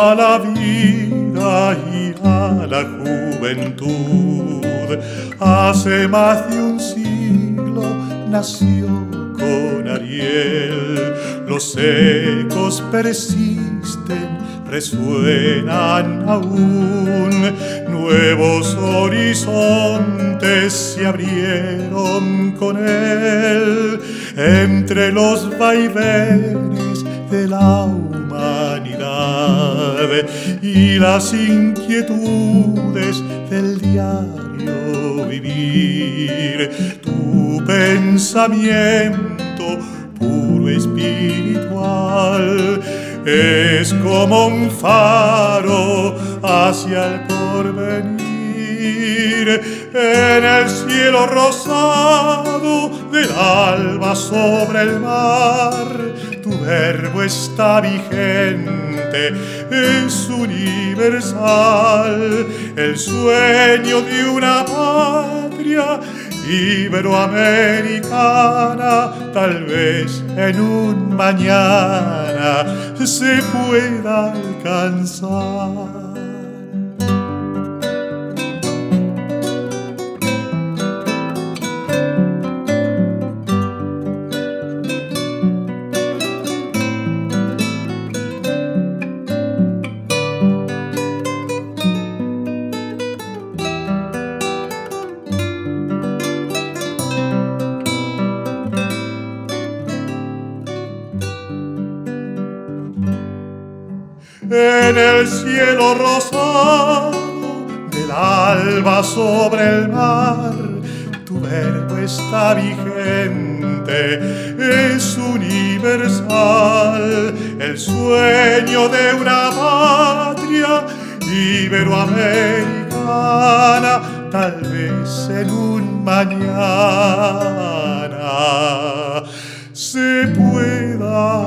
a la vida y a la juventud. Hace más de un siglo nació con Ariel. Los ecos persisten, resuenan aún. Nuevos horizontes se abrieron con él entre los vaivenes de la y las inquietudes del diario vivir. Tu pensamiento puro espiritual es como un faro hacia el porvenir en el cielo rosado del alba sobre el mar. Tu verbo está vigente, es universal, el sueño de una patria iberoamericana, tal vez en un mañana se pueda alcanzar. En el cielo rosado del alba sobre el mar. Tu verbo está vigente, es universal, el sueño de una patria iberoamericana, tal vez en un mañana se pueda.